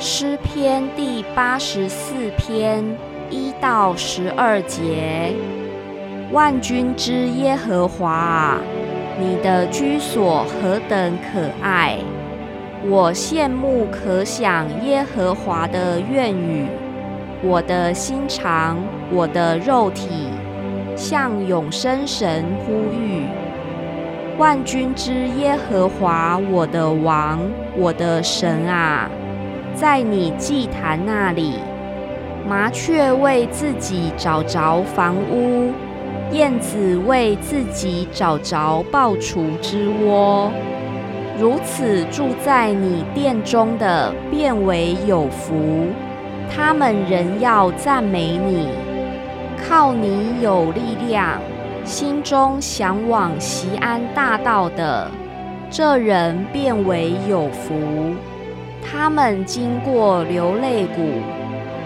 诗篇第八十四篇一到十二节：万军之耶和华，你的居所何等可爱！我羡慕可想耶和华的愿语，我的心肠，我的肉体，向永生神呼吁。万军之耶和华，我的王，我的神啊！在你祭坛那里，麻雀为自己找着房屋，燕子为自己找着抱雏之窝。如此住在你殿中的，变为有福。他们仍要赞美你，靠你有力量，心中向往西安大道的，这人变为有福。他们经过流泪谷，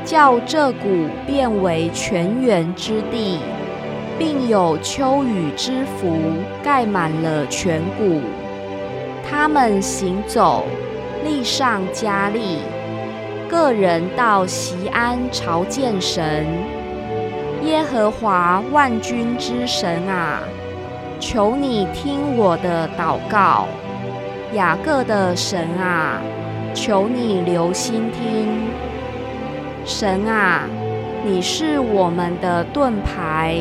叫这谷变为泉源之地，并有秋雨之福盖满了全谷。他们行走，力上加力，个人到西安朝见神。耶和华万军之神啊，求你听我的祷告。雅各的神啊！求你留心听，神啊，你是我们的盾牌。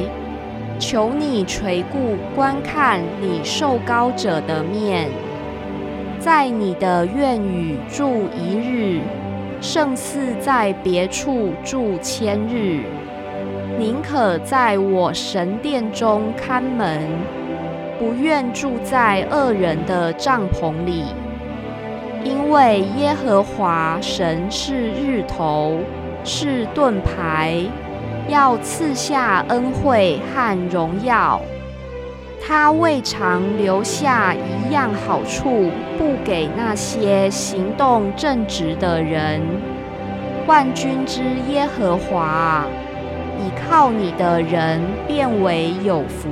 求你垂顾观看你受高者的面，在你的院宇住一日，胜似在别处住千日。宁可在我神殿中看门，不愿住在恶人的帐篷里。因为耶和华神是日头，是盾牌，要赐下恩惠和荣耀。他未尝留下一样好处，不给那些行动正直的人。万军之耶和华，倚靠你的人变为有福。